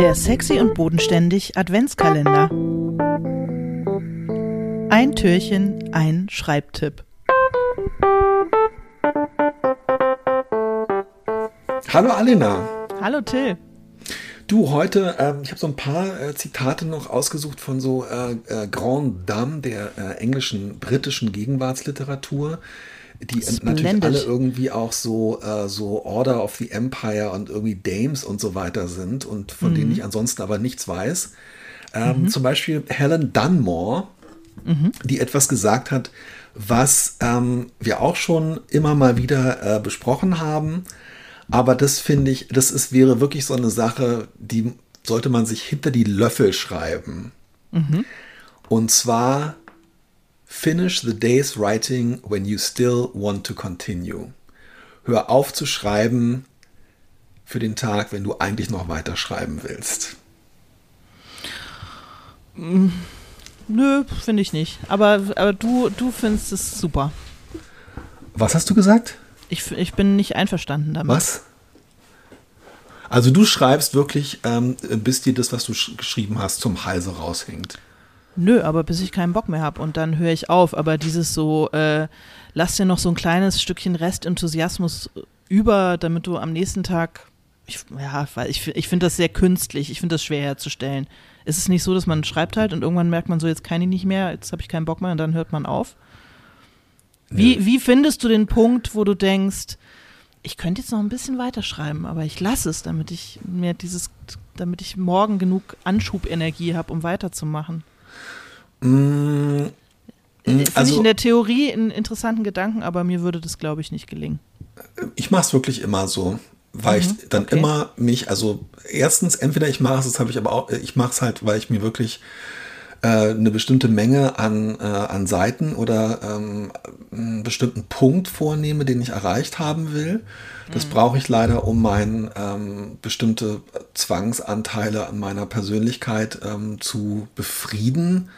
Der sexy und bodenständig Adventskalender. Ein Türchen, ein Schreibtipp. Hallo Alena. Hallo Till. Du, heute, ähm, ich habe so ein paar äh, Zitate noch ausgesucht von so äh, äh, Grand Dame der äh, englischen, britischen Gegenwartsliteratur, die Splendid. natürlich alle irgendwie auch so, äh, so Order of the Empire und irgendwie Dames und so weiter sind und von denen ich ansonsten aber nichts weiß. Ähm, Zum Beispiel Helen Dunmore, die etwas gesagt hat, was ähm, wir auch schon immer mal wieder äh, besprochen haben. Aber das finde ich, das ist, wäre wirklich so eine Sache, die sollte man sich hinter die Löffel schreiben. Und zwar, finish the day's writing when you still want to continue. Hör auf zu schreiben für den Tag, wenn du eigentlich noch weiter schreiben willst. Nö, finde ich nicht. Aber, aber du, du findest es super. Was hast du gesagt? Ich, ich bin nicht einverstanden damit. Was? Also du schreibst wirklich, ähm, bis dir das, was du sch geschrieben hast, zum Halse raushängt. Nö, aber bis ich keinen Bock mehr habe und dann höre ich auf. Aber dieses so, äh, lass dir noch so ein kleines Stückchen Restenthusiasmus über, damit du am nächsten Tag, ich, ja, weil ich, ich finde das sehr künstlich, ich finde das schwer herzustellen. Ist es nicht so, dass man schreibt halt und irgendwann merkt man so, jetzt kann ich nicht mehr, jetzt habe ich keinen Bock mehr und dann hört man auf? Wie, wie findest du den Punkt, wo du denkst, ich könnte jetzt noch ein bisschen weiterschreiben, aber ich lasse es, damit ich mir dieses, damit ich morgen genug Anschubenergie habe, um weiterzumachen? Mm, Finde ich also- in der Theorie einen interessanten Gedanken, aber mir würde das, glaube ich, nicht gelingen. ich mache es wirklich immer so, weil ich dann okay. immer mich, also erstens, entweder ich mache es, das habe ich aber auch, ich mache es halt, weil ich mir wirklich äh, eine bestimmte Menge an, äh, an Seiten oder ähm, einen bestimmten Punkt vornehme, den ich erreicht haben will. Das brauche ich leider, um mein ähm, bestimmte Zwangsanteile an meiner Persönlichkeit ähm, zu befrieden.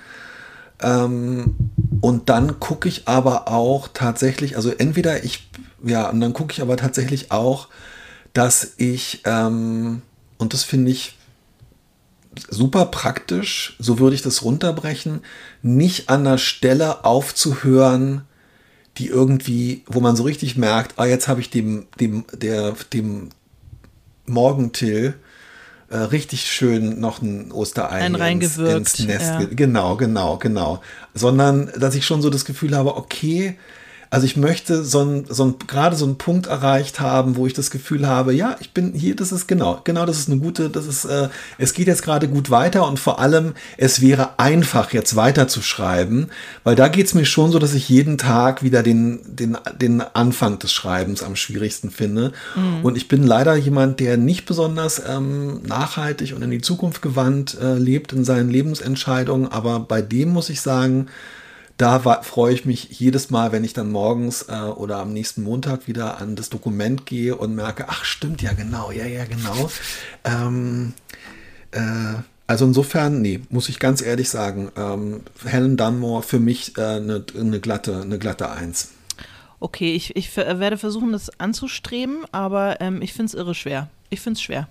Ähm, und dann gucke ich aber auch tatsächlich, also entweder ich, ja, und dann gucke ich aber tatsächlich auch, dass ich, ähm, und das finde ich super praktisch, so würde ich das runterbrechen, nicht an der Stelle aufzuhören, die irgendwie, wo man so richtig merkt, ah, jetzt habe ich dem, dem, der, dem Morgentill äh, richtig schön noch ein Osterei Ein ins, ins Nest. ja. ge- Genau, genau, genau. Sondern, dass ich schon so das Gefühl habe, okay, also ich möchte so ein, so ein, gerade so einen Punkt erreicht haben, wo ich das Gefühl habe, ja, ich bin hier, das ist genau, genau, das ist eine gute, das ist, äh, es geht jetzt gerade gut weiter und vor allem, es wäre einfach jetzt weiter zu schreiben, weil da geht es mir schon so, dass ich jeden Tag wieder den, den, den Anfang des Schreibens am schwierigsten finde. Und ich bin leider jemand, der nicht besonders ähm, nachhaltig und in die Zukunft gewandt äh, lebt in seinen Lebensentscheidungen, aber bei dem muss ich sagen, da war, freue ich mich jedes Mal, wenn ich dann morgens äh, oder am nächsten Montag wieder an das Dokument gehe und merke, ach stimmt, ja genau, ja, ja, genau. Ähm, äh, also insofern, nee, muss ich ganz ehrlich sagen, ähm, Helen Dunmore für mich äh, eine, eine, glatte, eine glatte Eins. Okay, ich, ich werde versuchen, das anzustreben, aber ähm, ich finde es irre schwer. Ich finde es schwer.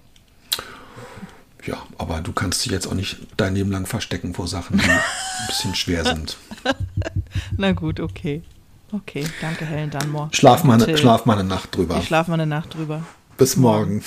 Ja, aber du kannst dich jetzt auch nicht dein Leben lang verstecken vor Sachen, die ein bisschen schwer sind. Na gut, okay. Okay, danke Helen Dunmore. Schlaf mal, schlaf mal eine Nacht drüber. Ich schlafe mal eine Nacht drüber. Bis morgen.